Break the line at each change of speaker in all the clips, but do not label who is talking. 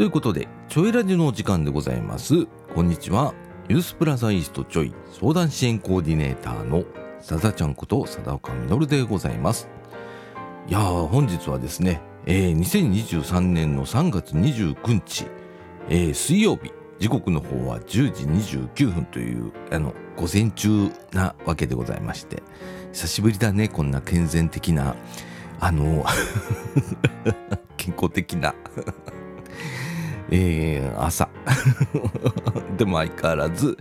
ということで、ちょいラジのお時間でございます。こんにちは。ユースプラザイーストちょい相談支援コーディネーターのさだちゃんこと佐田岡実でございます。いやー、本日はですね、えー、2023年の3月29日、えー、水曜日、時刻の方は10時29分という、あの、午前中なわけでございまして、久しぶりだね、こんな健全的な、あの、健康的なえー、朝。でも相変わらず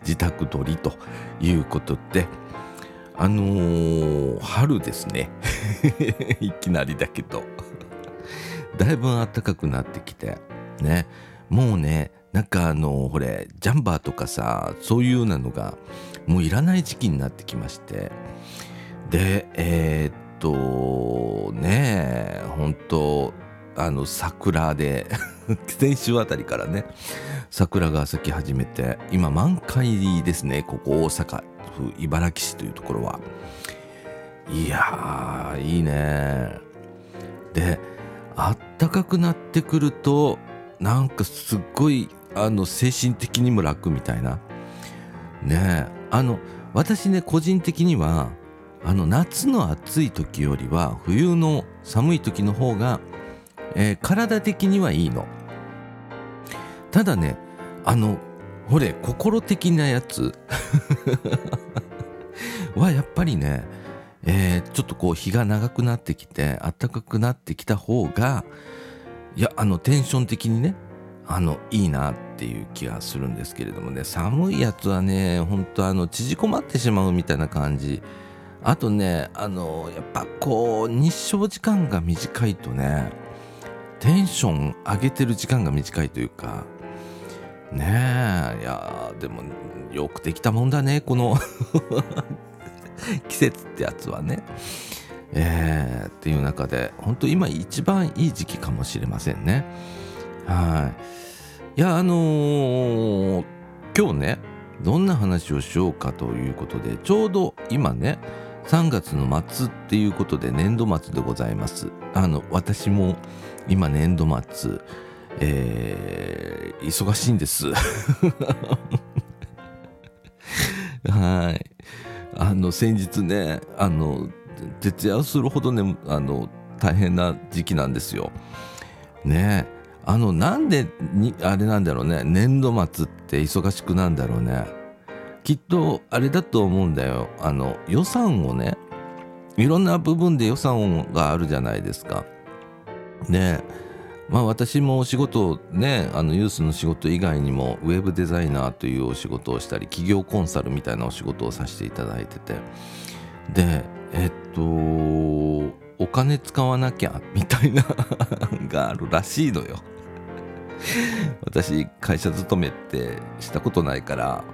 自宅撮りということで。あのー、春ですね。いきなりだけど。だいぶ暖かくなってきて。ね。もうねなんかあのほれジャンバーとかさそういうようなのがもういらない時期になってきまして。でえー、っとね本当あの桜で。先週あたりからね桜が咲き始めて今満開ですねここ大阪府茨木市というところは。いやーいいね。であったかくなってくるとなんかすっごいあの精神的にも楽みたいな。ねえあの私ね個人的にはあの夏の暑い時よりは冬の寒い時の方が、えー、体的にはいいの。ただねあのほれ心的なやつはやっぱりね、えー、ちょっとこう日が長くなってきて暖かくなってきた方がいやあのテンション的にねあのいいなっていう気がするんですけれどもね。寒いやつはねほんとあの縮こまってしまうみたいな感じ。あとねあのやっぱこう日照時間が短いとねテンション上げてる時間が短いというかねえいやでもよくできたもんだねこの 季節ってやつはね。えー、っていう中で本当今一番いい時期かもしれませんね。はいいやあのー、今日ねどんな話をしようかということでちょうど今ね3月の末っていうことで年度末でございます。あの私も今年度末えー、忙しいんです。はい。あの、先日ね、あの、徹夜するほどね、あの、大変な時期なんですよ。ねあの、なんでに、あれなんだろうね、年度末って忙しくなんだろうね。きっと、あれだと思うんだよ。あの、予算をね、いろんな部分で予算があるじゃないですか。ねまあ私もお仕事ねあのユースの仕事以外にもウェブデザイナーというお仕事をしたり企業コンサルみたいなお仕事をさせていただいてて。でえっとお金使わなきゃみたいな があるらしいのよ。私会社勤めってしたことないから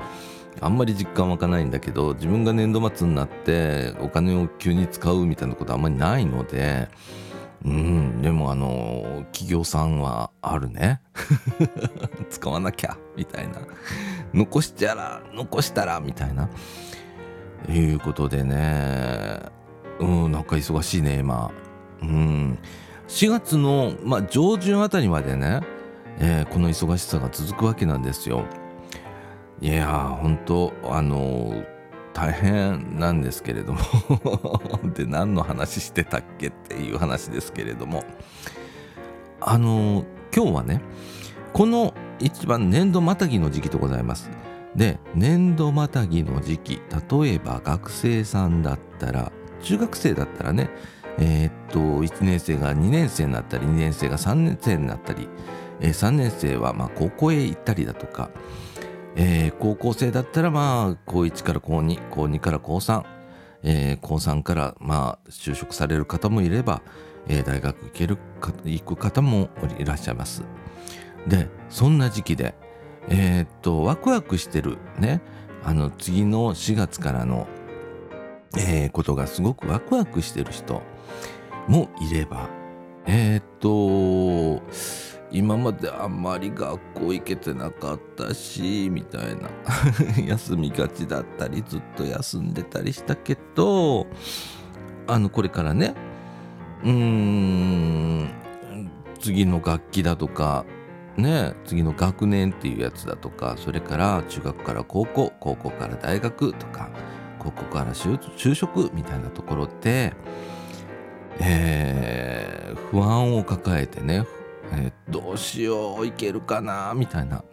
あんまり実感湧かないんだけど自分が年度末になってお金を急に使うみたいなことあんまりないのでうん、でもあの企業さんはあるね。使わなきゃみたいな。残したら残したらみたいな。いうことでね。うんなんか忙しいね今。うん。4月の、まあ、上旬あたりまでね、えー、この忙しさが続くわけなんですよ。いやー本当あのー大変なんですけれども。で何の話してたっけっていう話ですけれども。あの今日はねこの一番年度またぎの時期でございます。で年度またぎの時期例えば学生さんだったら中学生だったらねえー、っと1年生が2年生になったり2年生が3年生になったり、えー、3年生はま高校へ行ったりだとかえー、高校生だったらまあ高1から高2高2から高3、えー、高3からまあ就職される方もいれば、えー、大学行けるか行く方もいらっしゃいます。でそんな時期でえー、っとワクワクしてるねあの次の4月からの、えー、ことがすごくワクワクしてる人もいればえー、っと今まであんまり学校行けてなかったしみたいな。休みがちだったりずっと休んでたりしたけどあのこれからねうーん次の楽器だとかね次の学年っていうやつだとかそれから中学から高校高校から大学とか高校から就職みたいなところで、えー、不安を抱えてね、えー、どうしよういけるかなみたいな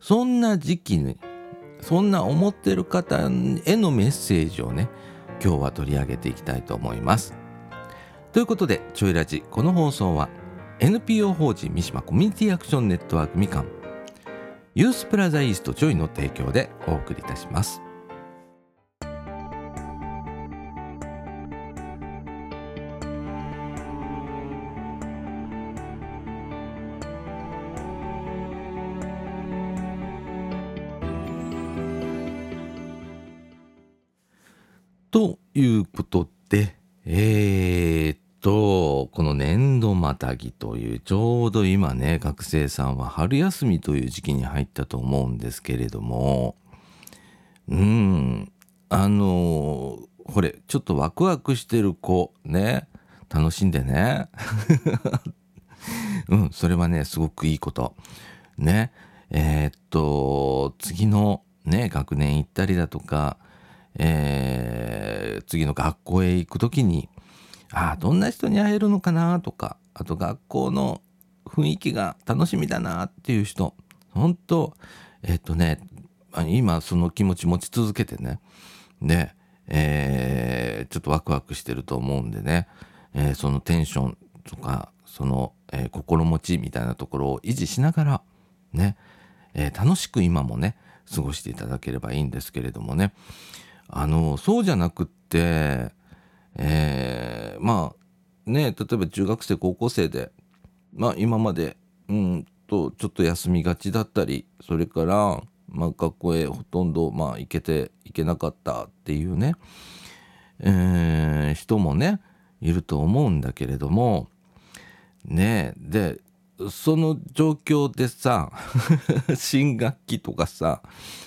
そんな時期にそんな思ってる方へのメッセージをね今日は取り上げていきたいと思います。ということでちょいラジこの放送は NPO 法人三島コミュニティアクションネットワークみかんユースプラザイーストジョイの提供でお送りいたします。ということで、えー、っと、この年度またぎという、ちょうど今ね、学生さんは春休みという時期に入ったと思うんですけれども、うん、あの、これ、ちょっとワクワクしてる子、ね、楽しんでね。うん、それはね、すごくいいこと。ね、えー、っと、次のね、学年行ったりだとか、えー、次の学校へ行く時にああどんな人に会えるのかなとかあと学校の雰囲気が楽しみだなっていう人本当えっとね今その気持ち持ち続けてねで、えー、ちょっとワクワクしてると思うんでね、えー、そのテンションとかその、えー、心持ちみたいなところを維持しながらね、え楽しく今もね過ごしていただければいいんですけれどもね。あのそうじゃなくって、えー、まあね例えば中学生高校生で、まあ、今までうんとちょっと休みがちだったりそれから、まあ、学校へほとんど、まあ、行けて行けなかったっていうね、えー、人もねいると思うんだけれどもねでその状況でさ 新学期とかさ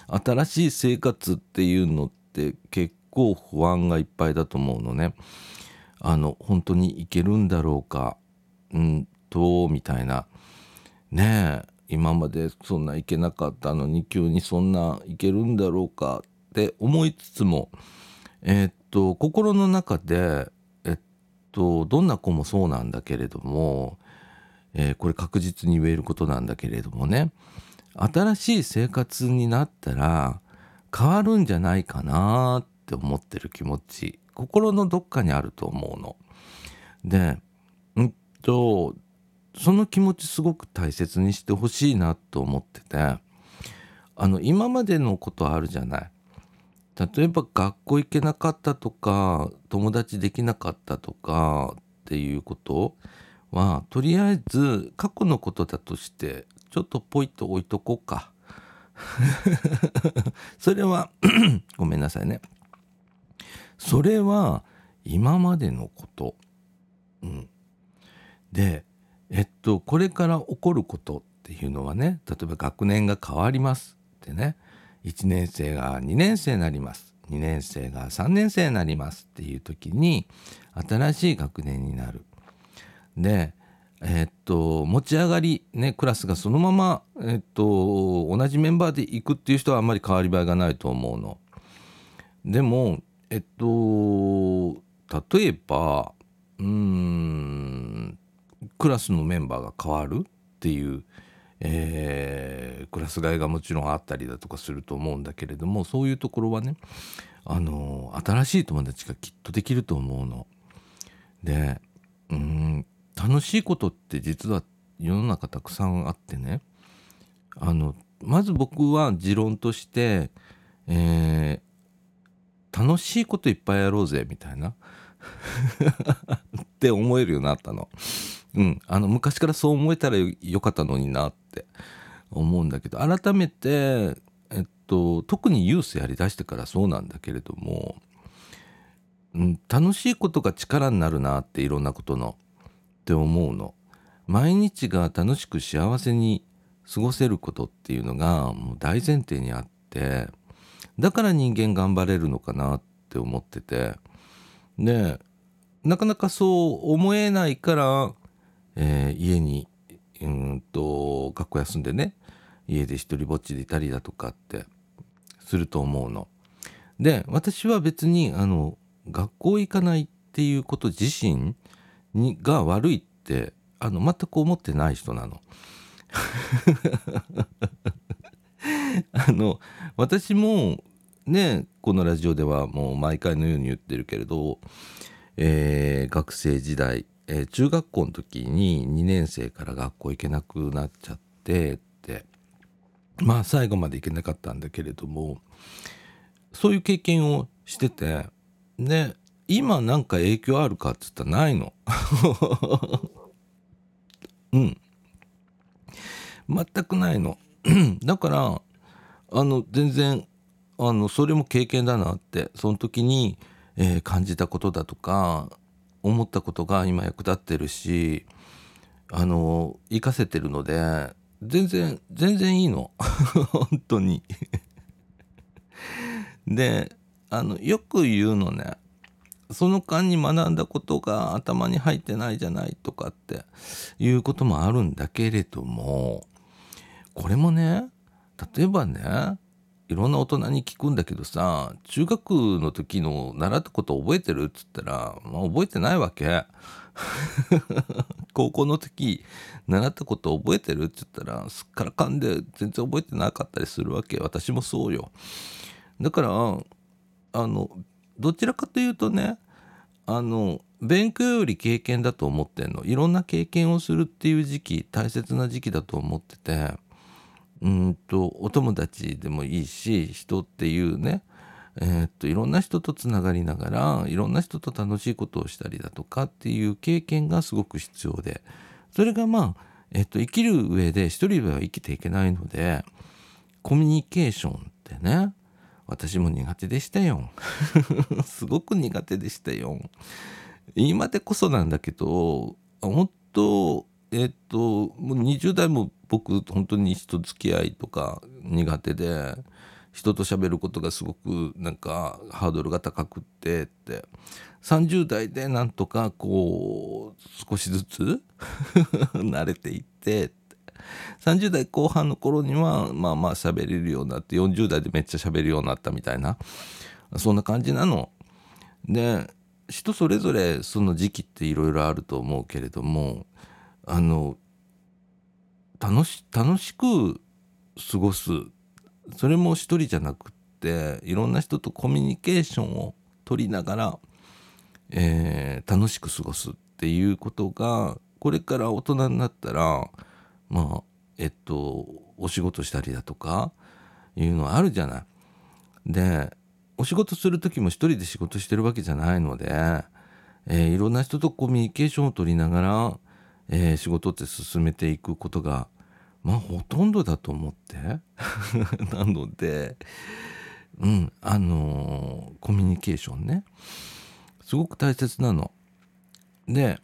新しい生活っていうのってって結構不安がいっぱいだと思うのね。あの本当にいけるんだろうか？うんとみたいな。ねえ今までそんないけなかったのに急にそんないけるんだろうか？って思いつつもえー、っと心の中でえっとどんな子もそうなんだけれども、えー、これ確実に言えることなんだけれどもね。新しい生活になったら変わるんじゃないかなって思ってる気持ち心のどっかにあると思うの。でうんとその気持ちすごく大切にしてほしいなと思っててあの今までのことあるじゃない。例えば学校行けなかったとか友達できなかったとかっていうことはとりあえず過去のことだとしてちょっとポイッと置いとこうか。それは ごめんなさいね。それは今までのこと。うん、でえっとこれから起こることっていうのはね例えば学年が変わりますってね1年生が2年生になります2年生が3年生になりますっていう時に新しい学年になる。でえ、っと持ち上がり、ね、クラスがそのまま、え、っと同じメンバーで行くっていう人はあんまり変わり映えがないと思うの。でもえっと例えばうんクラスのメンバーが変わるっていう、えー、クラス替えがもちろんあったりだとかすると思うんだけれどもそういうところはねあの新しい友達がきっとできると思うの。でうん楽しいことって実は世の中たくさんあってねあのまず僕は持論として、えー、楽しいこといっぱいやろうぜみたいな って思えるようになったの。うん、あの昔からそう思えたらよかったのになって思うんだけど改めて、えっと、特にユースやりだしてからそうなんだけれども、うん、楽しいことが力になるなっていろんなことの。って思うの毎日が楽しく幸せに過ごせることっていうのがもう大前提にあってだから人間頑張れるのかなって思っててでなかなかそう思えないから、えー、家にうんと学校休んでね家で一人ぼっちでいたりだとかってすると思うの。で私は別にあの学校行かないっていうこと自身にが悪いってあの全く思ってない人なの。あの私もねこのラジオではもう毎回のように言ってるけれど、えー、学生時代、えー、中学校の時に2年生から学校行けなくなっちゃってってまあ最後まで行けなかったんだけれどもそういう経験をしててで今なんか影響あるかっつったらないの。うん全くないの。だからあの全然あのそれも経験だなってその時に、えー、感じたことだとか思ったことが今役立ってるしあの活かせてるので全然全然いいの 本当にであのよく言うのねその間に学んだことが頭に入ってないじゃないとかっていうこともあるんだけれどもこれもね例えばねいろんな大人に聞くんだけどさ中学の時の習ったこと覚えてるっつったら、まあ、覚えてないわけ。高校の時習ったこと覚えてるっつったらすっからかんで全然覚えてなかったりするわけ。私もそうよ。だからあのどちらかというとねあの勉強より経験だと思ってんの。いろんな経験をするっていう時期大切な時期だと思っててうんとお友達でもいいし人っていうねえー、っといろんな人とつながりながらいろんな人と楽しいことをしたりだとかっていう経験がすごく必要でそれがまあ、えー、っと生きる上で一人では生きていけないのでコミュニケーションってね私も苦手でしたよ。すごく苦手でしたよ。今でこそなんだけど本当えっともう20代も僕本当に人付き合いとか苦手で人と喋ることがすごくなんかハードルが高くってって。30代でなんとかこう少しずつ 慣れていって。30代後半の頃にはまあまあ喋れるようになって40代でめっちゃ喋るようになったみたいなそんな感じなの。で人それぞれその時期っていろいろあると思うけれどもあの楽し楽しく過ごすそれも一人じゃなくっていろんな人とコミュニケーションを取りながら、えー、楽しく過ごすっていうことがこれから大人になったらまあえっとお仕事したりだとかいうのはあるじゃない。でお仕事する時も一人で仕事してるわけじゃないので、えー、いろんな人とコミュニケーションを取りながらえー、仕事って進めていくことがまあほとんどだと思って なのでうんあのー、コミュニケーションねすごく大切なの。で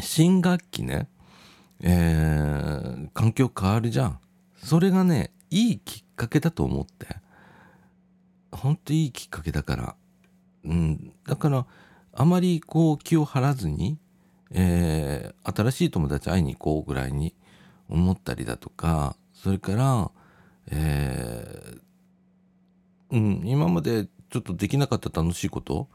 新学期ね、えー、環境変わるじゃん。それがねいいきっかけだと思ってほんといいきっかけだから。うん、だからあまりこう気を張らずにえー、新しい友達会いに行こうぐらいに思ったりだとかそれから、えー、うん、今までちょっとできなかった楽しいこと、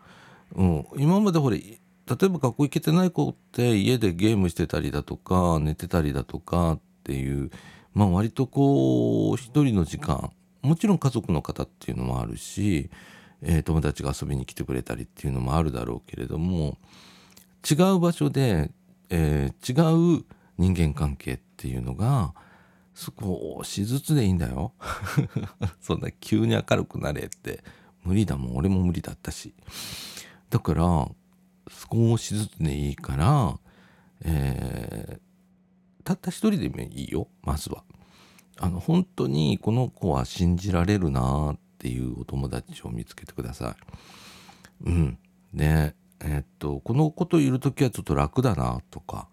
うん、今までほれ例えば学校行けてない子って家でゲームしてたりだとか寝てたりだとかっていうまあ割とこう一人の時間もちろん家族の方っていうのもあるし、えー、友達が遊びに来てくれたりっていうのもあるだろうけれども違う場所で、えー、違う人間関係っていうのが少しずつでいいんだよ。そんな急に明るくなれって無理だもん。俺も無理だったし。だから少しずつでいいから、えー、たった一人でもいいよまずは。あの本当にこの子は信じられるなっていうお友達を見つけてください。うん。ねえっとこの子といる時はちょっと楽だなとか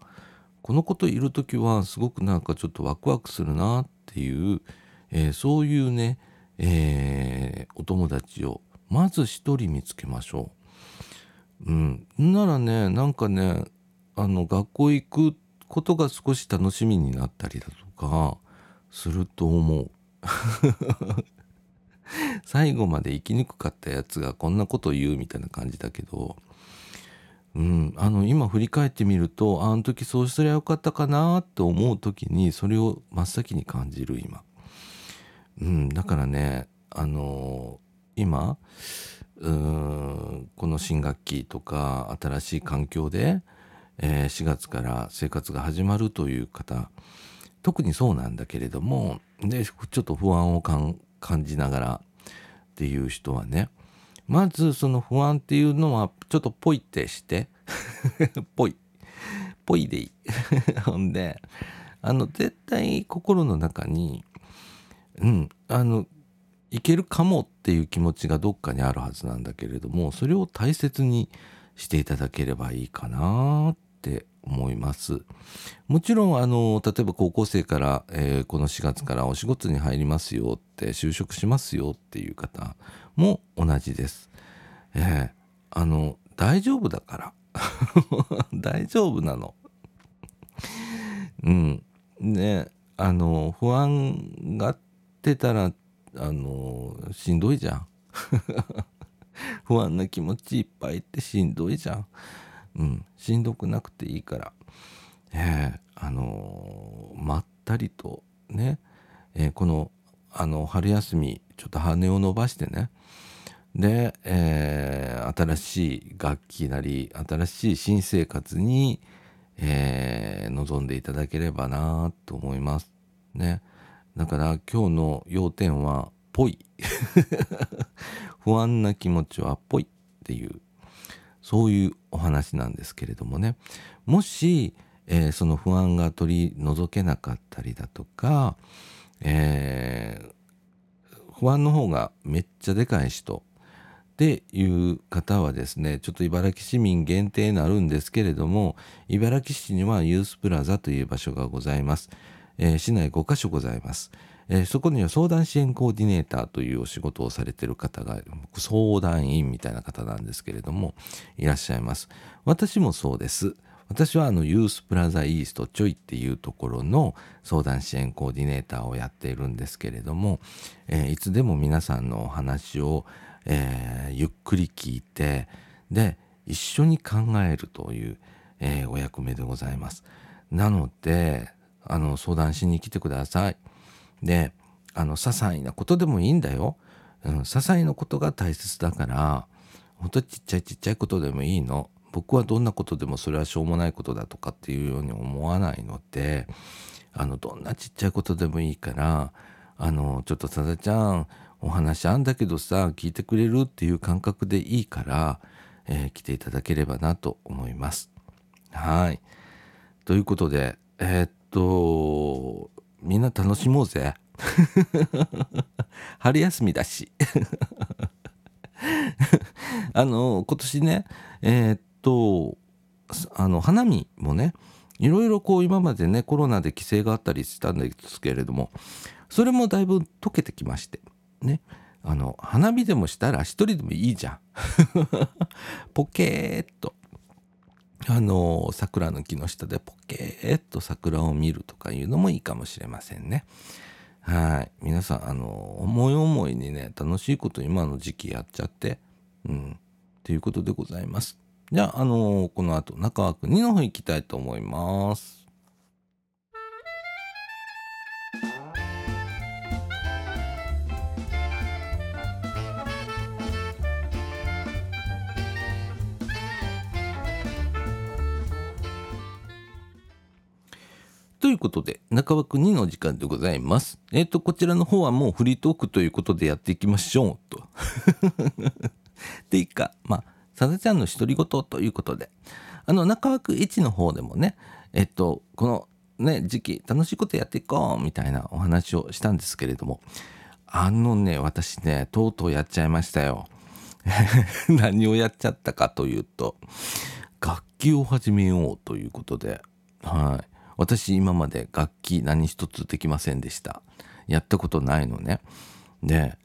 この子といる時はすごくなんかちょっとワクワクするなっていう、えー、そういうね、えー、お友達をまず一人見つけましょう。うん、ならねなんかねあの学校行くことが少し楽しみになったりだとかすると思う。最後まで生きにくかったやつがこんなこと言うみたいな感じだけどうん、あの今振り返ってみるとあの時そうすりゃよかったかなって思う時にそれを真っ先に感じる今、うん、だからねあのー、今この新学期とか新しい環境で、えー、4月から生活が始まるという方特にそうなんだけれどもでちょっと不安を感じながらっていう人はねまずその不安っていうのはちょっとポイってして ポイポイでいい。ほんであの絶対心の中にうんあのいけるかもっていう気持ちがどっかにあるはずなんだけれどもそれを大切にしていただければいいかなって思いますもちろんあの例えば高校生から、えー、この4月からお仕事に入りますよって就職しますよっていう方も同じです。えー、あの大丈夫だから 大丈夫なの。うん。ねあの不安がってたらあのしんどいじゃん。不安な気持ちいっぱいってしんどいじゃん。うん、しんどくなくていいから、えー、あのまったりとね、えー、このあの春休みちょっと羽を伸ばしてねで、えー、新しい楽器なり新しい新生活に、えー、臨んでいただければなと思います。ね。だから今日の要点は「ぽい」不安な気持ちは「ぽい」っていうそういうお話なんですけれどもね。もし、えー、その不安が取り除けなかったりだとか、えー、不安の方がめっちゃでかい人っていう方はですねちょっと茨城市民限定になるんですけれども茨城市にはユースプラザという場所がございます、えー、市内5カ所ございます、えー、そこには相談支援コーディネーターというお仕事をされてる方が相談員みたいな方なんですけれどもいらっしゃいます。私もそうです。私はあのユースプラザイーストちょいっていうところの相談支援コーディネーターをやっているんですけれども、えー、いつでも皆さんのお話を、えー、ゆっくり聞いてで一緒に考えるという、えー、お役目でございます。なのであの相談しに来てください。であの些細なことでもいいんだよ。うん、些細なことが大切だからほんとちっちゃいちっちゃいことでもいいの。僕はどんなことでもそれはしょうもないことだとかっていうように思わないのであのどんなちっちゃいことでもいいからあのちょっとさだちゃんお話あんだけどさ聞いてくれるっていう感覚でいいから、えー、来ていただければなと思います。はい。ということでえー、っとみんな楽しもうぜ。春休みだし。あの今年ねえー、っとあの花見もねいろいろこう今までねコロナで規制があったりしたんですけれどもそれもだいぶ解けてきましてね。あの花火でもしたら一人でもいいじゃん。ポケーっと。あの桜の木の下でポケーっと桜を見るとかいうのもいいかもしれませんね。はい皆さんあの思い思いにね楽しいこと今の時期やっちゃってうんということでございます。じゃあ、あのこの後中川くん2の方行きたいと思います。いうことで、中枠2の時間でございます。えっ、ー、と、こちらの方はもうフリートークということでやっていきましょう。と。っていうか、まあ、さだちゃんの独り言ということで、あの、中枠1の方でもね、えっと、このね、時期、楽しいことやっていこうみたいなお話をしたんですけれども、あのね、私ね、とうとうやっちゃいましたよ。何をやっちゃったかというと、楽器を始めようということで、はい。私今まで楽器何一つできませんでした。やったことないのね。で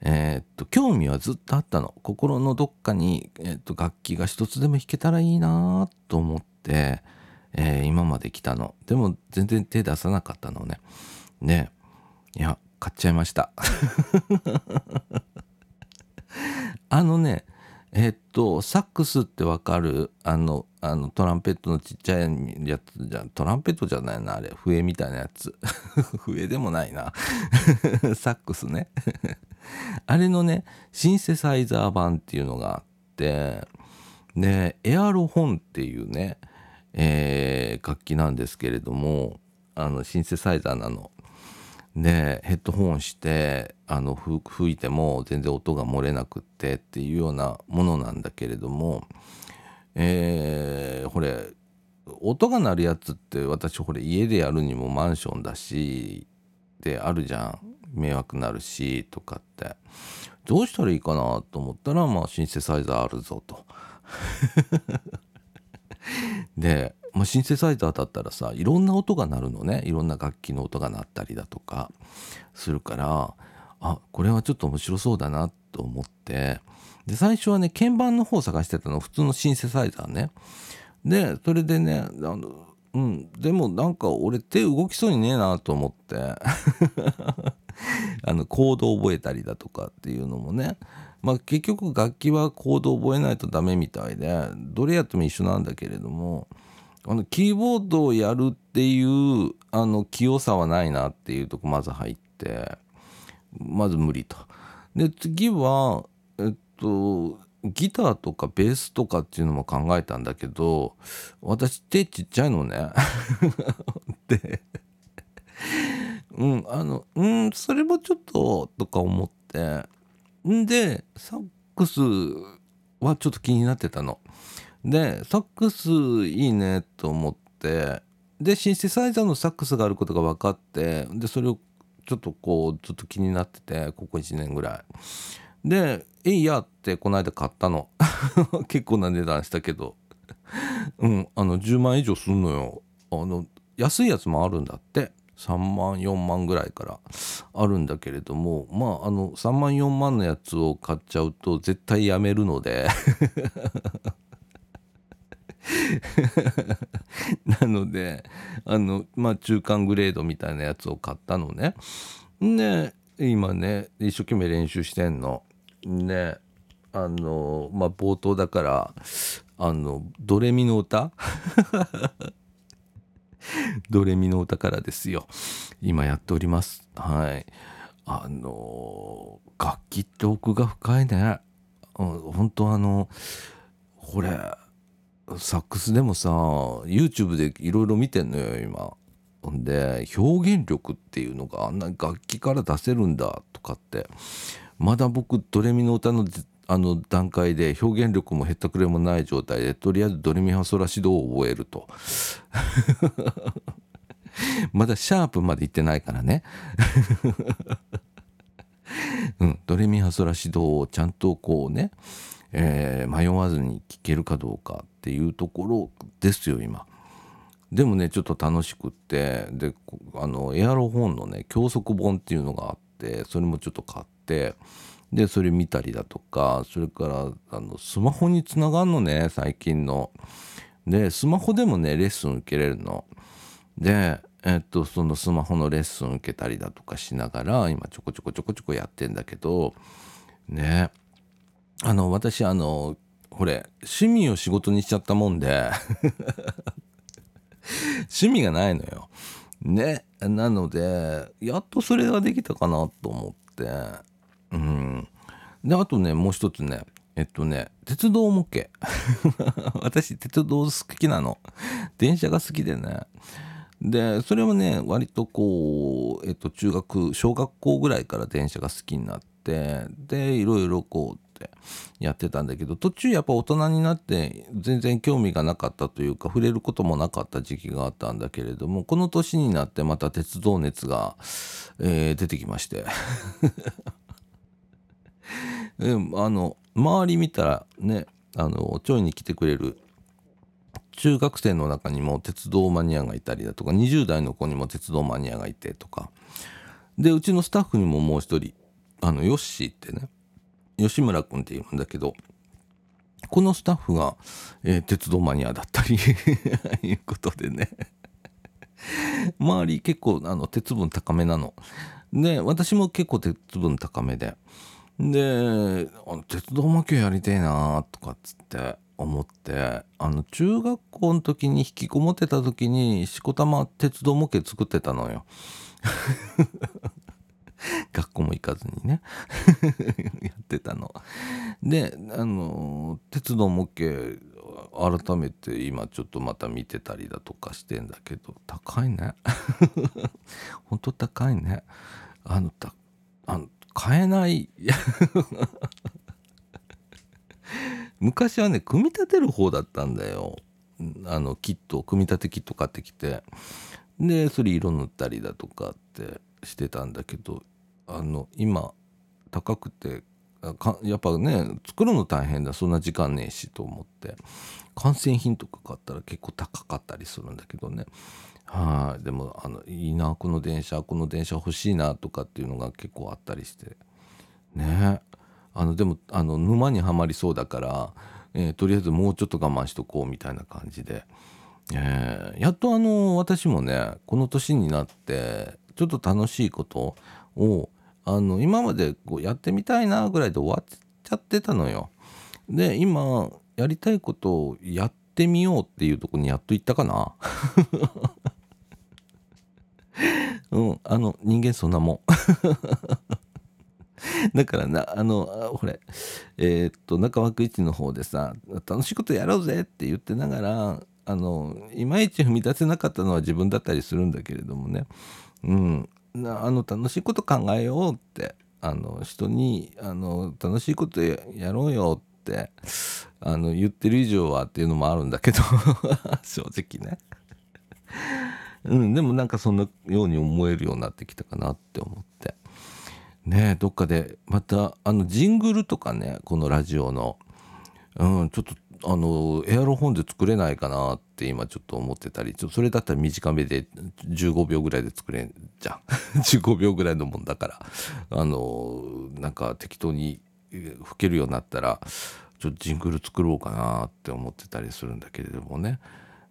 えー、っと興味はずっとあったの。心のどっかに、えー、っと楽器が一つでも弾けたらいいなと思って、えー、今まで来たの。でも全然手出さなかったのね。ねいや買っちゃいました。あのねえっとサックスってわかる？あのあのトランペットのちっちゃいやつじゃん。トランペットじゃないなあれ。笛みたいなやつ。笛でもないな。サックスね。あれのねシンセサイザー版っていうのがあってでエアロホンっていうね、えー、楽器なんですけれどもあのシンセサイザーなの。でヘッドホンしてあの吹いても全然音が漏れなくってっていうようなものなんだけれどもえー、ほれ音が鳴るやつって私ほれ家でやるにもマンションだしであるじゃん。迷惑なるしとかって。どうしたらいいかなと思ったらまあシンセサイザーあるぞと。でまあ、シンセサイザーだったらさいろんな音が鳴るのね。いろんな楽器の音が鳴ったりだとかするからあこれはちょっと面白そうだなと思って。で最初はね鍵盤の方探してたの。普通のシンセサイザーね。でそれでねあのうん。でもなんか俺手動きそうにねえなと思って。あのコードを覚えたりだとかっていうのもね。まあ結局楽器はコードを覚えないとダメみたいでどれやっても一緒なんだけれどもあのキーボードをやるっていうあの器用さはないなっていうとこまず入ってまず無理と。で次はえっとギターとかベースとかっていうのも考えたんだけど私手ちっちゃいのね。でうんあのうんそれもちょっととか思ってんでサックスはちょっと気になってたの。でサックスいいねと思ってでシンセサイザーのサックスがあることが分かってでそれをちょっとこうずっと気になっててここ1年ぐらい。で「えいや」ってこの間買ったの。結構な値段したけど。うんあの10万以上すんのよ。あの安いやつもあるんだって。3万4万ぐらいから。あるんだけれどもまああの3万4万のやつを買っちゃうと絶対やめるので。なのであのまあ中間グレードみたいなやつを買ったのね。で今ね一生懸命練習してんの。ねあのまあ冒頭だからあのドレミの歌？ドレミの歌からですよ。今やっております。はい。あの楽器って奥が深いね。本当あのこれサックスでもさ YouTube でいろいろ見てんのよ今。ほんで表現力っていうのがあんな楽器から出せるんだとかって。まだ僕ドレミの歌のあの段階で表現力もへったくれもない状態でとりあえずドレミファソラシドを覚えると。まだシャープまで行ってないからね。うん、ドレミファソラシドをちゃんとこうねえー、迷わずに聞けるかどうか。っていうところですよ今。でもねちょっと楽しくってであのエアロ本のね教則本っていうのがあってそれもちょっと買ってでそれ見たりだとかそれからあのスマホにつながんのね最近の。でスマホでもねレッスン受けれるの。でえっとそのスマホのレッスン受けたりだとかしながら今ちょこちょこちょこちょこやってんだけどねあの私あのこれ趣味を仕事にしちゃったもんで 趣味がないのよ。ねなのでやっとそれができたかなと思って。うん。であとねもう一つねえっとね鉄道模型。私鉄道好きなの。電車が好きでね。でそれはね割とこう、えっと、中学小学校ぐらいから電車が好きになってでいろいろこうってやってたんだけど途中やっぱ大人になって全然興味がなかったというか触れることもなかった時期があったんだけれどもこの年になってまた鉄道熱が、えー、出てきまして。えあの周り見たらねあのちょいに来てくれる中学生の中にも鉄道マニアがいたりだとか20代の子にも鉄道マニアがいてとか。でうちのスタッフにももう一人あのヨッシーってね吉村君っていうんだけどこのスタッフが、えー、鉄道マニアだったり いうことでね 周り結構あの鉄分高めなの。で私も結構鉄分高めでで鉄道模型やりてえなとかっつって思ってあの中学校の時に引きこもってた時にしこたま鉄道模型作ってたのよ。学校も行かずにねってたの。であの鉄道模型改めて今ちょっとまた見てたりだとかしてんだけど高いね。ほんと高いね。あのたあの買えない。昔はね組み立てる方だったんだよ。あのキット組み立てキット買ってきて。でそれ色塗ったりだとかってしてたんだけどあの今高くてかやっぱね作るの大変だ。そんな時間ねえしと思って。完成品とか買ったら結構高かったりするんだけどね。はい。でもあのいいなこの電車この電車欲しいなとかっていうのが結構あったりして。ね。あのでもあの沼にはまりそうだから、えー、とりあえずもうちょっと我慢しとこうみたいな感じで、えー、やっとあの私もねこの年になってちょっと楽しいことをあの今までこうやってみたいなぐらいで終わっちゃってたのよ。で今やりたいことをやってみようっていうとこにやっと行ったかな。うん、あの人間そんなもん。だからな、あの、ほれ、えー、っと、中枠一の方でさ、楽しいことやろうぜって言ってながら、あの、いまいち踏み出せなかったのは自分だったりするんだけれどもね、うん、なあの楽しいこと考えようってあの人にあの楽しいことやろうよってあの言ってる以上はっていうのもあるんだけど 正直ね。うん、でもなんかそんなように思えるようになってきたかなって思ってねどっかでまたあのジングルとかねこのラジオの、うん、ちょっとあのエアロ本で作れないかなって今ちょっと思ってたりちょそれだったら短めで15秒ぐらいで作れんじゃん。15秒ぐらいのもんだから。あのなんか適当に吹けるようになったらちょっとジングル作ろうかなって思ってたりするんだけれどもね、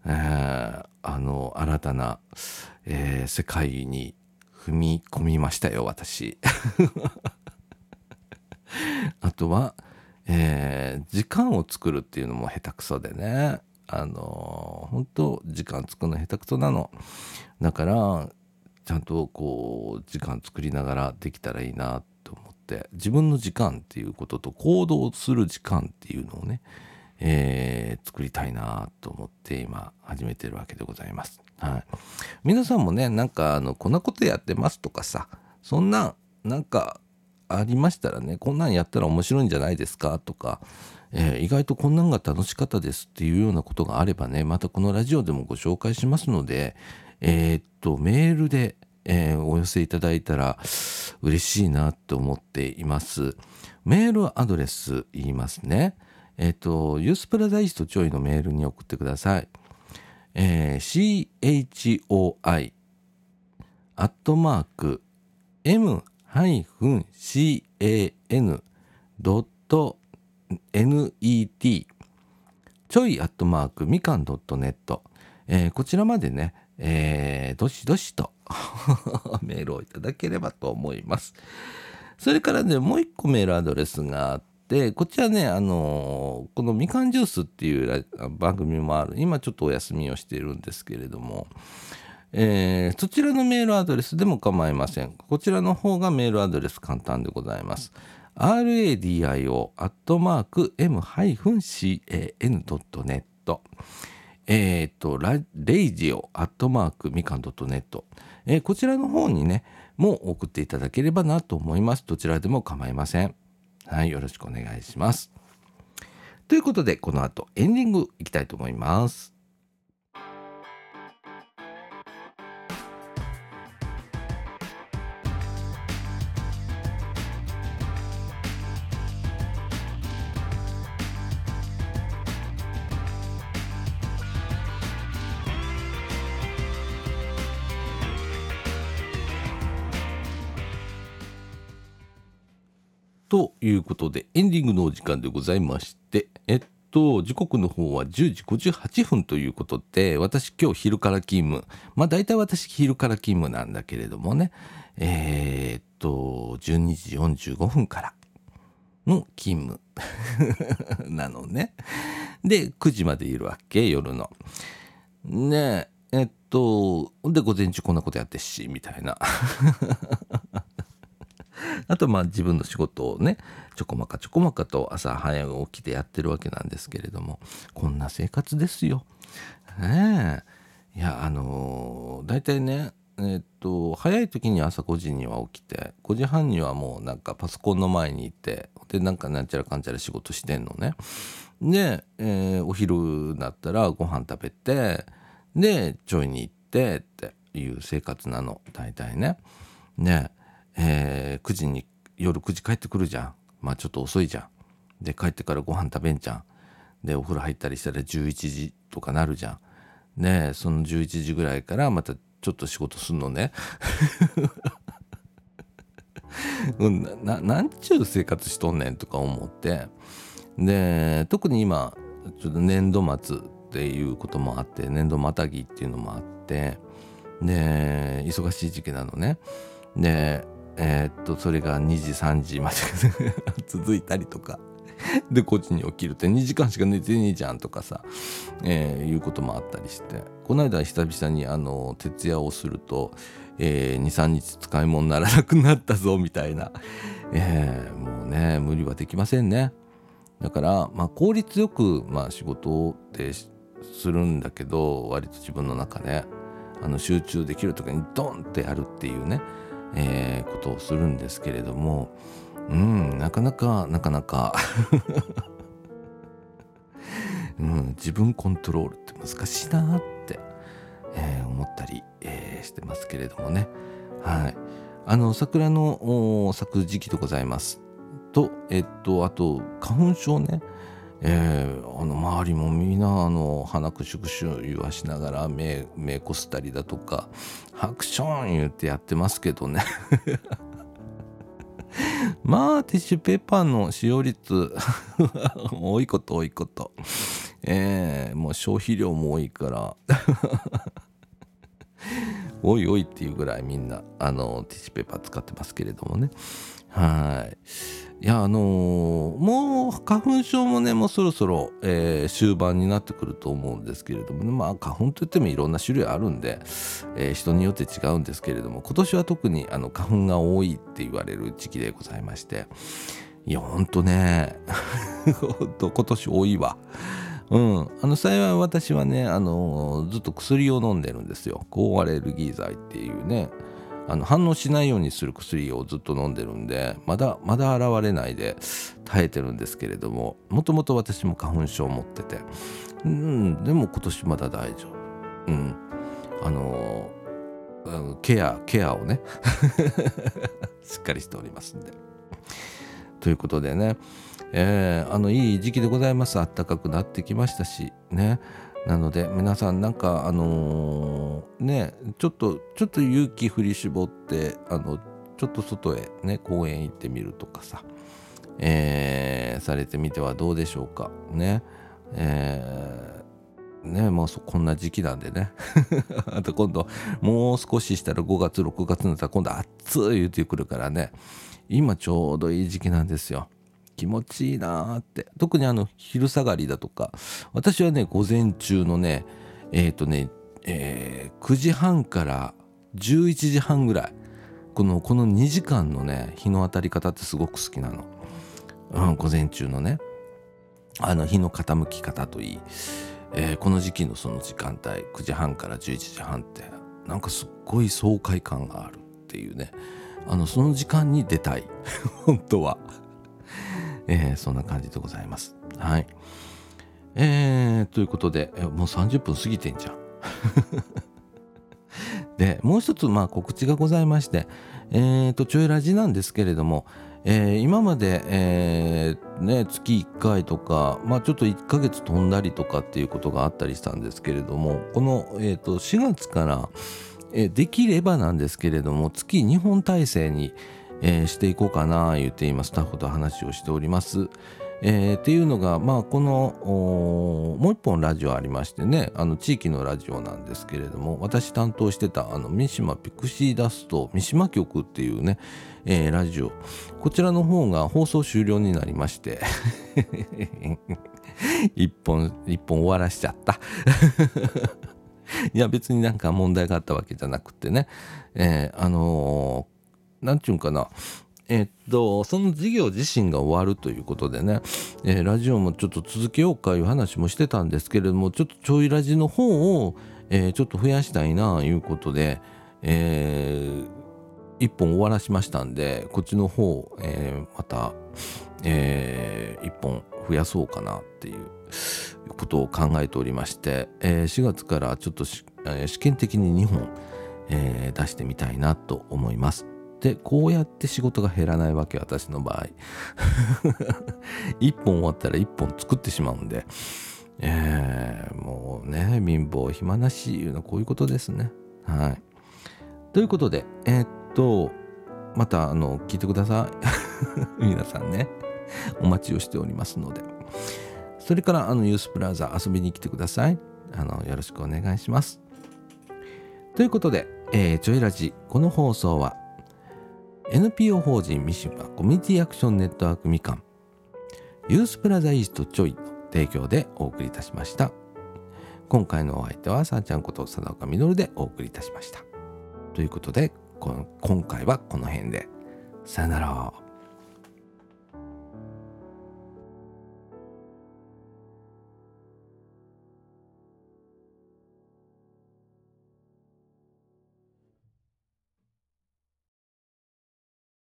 えー、あの新たな、えー、世界に踏み込みましたよ私。あとはえー、時間を作るっていうのも下手くそでね。あの本当時間作るの下手くそなの。だからちゃんとこう時間作りながらできたらいいなと思って。自分の時間っていうことと行動する時間っていうのをね、えー、作りたいなと思って今始めてるわけでございます。はい、皆さんもねなんかあのこんなことやってますとかさそんななんかありましたらねこんなんやったら面白いんじゃないですかとか、えー、意外とこんなんが楽しかったですっていうようなことがあればねまたこのラジオでもご紹介しますのでえー、っとメールで、えー、お寄せいただいたら嬉しいなと思っています。メールアドレス言いますね。えっとユースプラダイストちょいのメールに送ってください。えー、CHOI アットマーク M net ちょいアットマークみかん .net、えー、こちらまでね、えー、どしどしと メールをいただければと思います。それからね、もう一個メールアドレスがあって、こちらね、あのー、このみかんジュースっていう番組もある。今ちょっとお休みをしているんですけれども、えー、そちらのメールアドレスでも構いません。こちらの方がメールアドレス簡単でございます。radio.m-can.net えっ、ー、と、レイジオアットマークみかん .net、えー、こちらの方にね、もう送っていただければなと思います。どちらでも構いません。はい、よろしくお願いします。ということで、この後エンディングいきたいと思います。いうことでエンディングのお時間でございましてえっと時刻の方は10時58分ということで私今日昼から勤務。まあ大体私昼から勤務なんだけれどもね。えー、っと12時45分からの勤務 なのね。で9時までいるわけ夜の。ねえっとで午前中こんなことやってしみたいな。あとまあ自分の仕事をねちょこまかちょこまかと朝早く起きてやってるわけなんですけれどもこんな生活ですよ。ねえいやあのー、大体ねえっと早い時に朝5時には起きて5時半にはもうなんかパソコンの前にいてでなんかなんちゃらかんちゃら仕事してんのね。で、えー、お昼になったらご飯食べてでちょいに行ってっていう生活なの大体ね。ねえー、9時に夜9時帰ってくるじゃん。まあちょっと遅いじゃん。で帰ってからご飯食べんじゃん。でお風呂入ったりしたら11時とかなるじゃん。でその11時ぐらいからまたちょっと仕事すんのね。ななんちゅう生活しとんねんとか思って。で特に今ちょっと年度末っていうこともあって年度またぎっていうのもあってで忙しい時期なのね。でえー、っとそれが2時3時まで続いたりとか。で5時に起きるって2時間しか寝てねえじゃんとかさ、えー、いうこともあったりして。この間久々にあの徹夜をすると、えー、23日使い物にならなくなったぞみたいな、えー、もうね無理はできませんね。だから、まあ、効率よく、まあ、仕事ってするんだけど割と自分の中であの集中できる時にドンってやるっていうね。えー、ことをするんですけれどもうんなかなかなかなか。うん、自分コントロールって難しいなって、えー、思ったり、えー、してますけれどもね。はい。あの桜の咲く時期でございます。とえっとあと花粉症ね。えー、あの周りもみんなあの鼻くしゅくしゅ言わしながら目目こすったりだとかハクション言ってやってますけどね。まあティッシュペーパーの使用率 多いこと多いこと。えー、もう消費量も多いから。おいおいっていうぐらいみんなあのティッシュペーパー使ってますけれどもね。はい。いやあのー、もう花粉症もねもうそろそろ、えー、終盤になってくると思うんですけれども、ね、まあ花粉といってもいろんな種類あるんで、えー、人によって違うんですけれども今年は特にあの花粉が多いって言われる時期でございまして。いやほんとね。ほんと今年多いわ。うん、あの幸い私はね、あのずっと薬を飲んでるんですよ。抗アレルギー剤っていうね。あの反応しないようにする薬をずっと飲んでるんでまだまだ現れないで耐えてるんですけれどももともと私も花粉症を持ってて。うんでも今年まだ大丈夫。うん。あのケアケアをね しっかりしておりますんで。ということでねえー、あのいい時期でございます。暖かくなってきましたしね。なので皆さんなんかあのー、ねちょっとちょっと勇気振り絞ってあのちょっと外へね公園行ってみるとかさ、えー、されてみてはどうでしょうか。ねえー、ねもうこんな時期なんでね。あと今度もう少ししたら5月6月になったら今度暑い言うてくるからね。今ちょうどいい時期なんですよ。気持ちいいなーって。特にあの昼下がりだとか。私はね午前中のねえっ、ー、とね、えー、9時半から11時半ぐらい。このこの2時間のね日の当たり方ってすごく好きなの、うん、午前中のね。あの日の傾き方といい、えー、この時期のその時間帯9時半から11時半ってなんかすっごい爽快感があるっていうね。あのその時間に出たい。本当は。えー、そんな感じでございます。はい。えー、ということで、もう30分過ぎてんじゃん。で、もう一つ、まあ、告知がございまして、えーと、ちょいラジなんですけれども、えー、今まで、えー、ね、月1回とか、まあ、ちょっと1ヶ月飛んだりとかっていうことがあったりしたんですけれども、この、えーと、4月から、え、できればなんですけれども、月2本体制に、えー、していこうかな言って今スタッフと話をしております。えー、っていうのが、まあ、このもう一本ラジオありましてねあの地域のラジオなんですけれども私担当してたあの三島ピクシーダスト三島局っていうね、えー、ラジオ。こちらの方が放送終了になりまして 一本一本終わらしちゃった。いや別になんか問題があったわけじゃなくてね、えー、あのー、なんちゅうんかなえっと、その事業自身が終わるということでね、えー、ラジオもちょっと続けようかいう話もしてたんですけれども、ちょっとちょいラジの方を、えー、ちょっと増やしたいないうことで、えー、一本終わらしましたんで、こっちの方、えー、また、えー、一本増やそうかなっていうことを考えておりまして、えー、4月からちょっと、試験的に2本、えー、出してみたいなと思います。でこうやって仕事が減らないわけ私の場合。1本終わったら1本作ってしまうんで。えー、もうね貧乏暇なしいうのはこういうことですね。はい。ということでえー、っとまたあの聞いてください。皆さんね。お待ちをしておりますので。それからあのユースプラザ遊びに来てください。あのよろしくお願いします。ということで、えー、ちょいラジこの放送は NPO 法人三島コミュニティアクションネットワークみかんユースプラザイーストちょいの提供でお送りいたしました。今回のお相手はさあちゃんこと佐岡みのるでお送りいたしました。ということで今回はこの辺で。さよなら。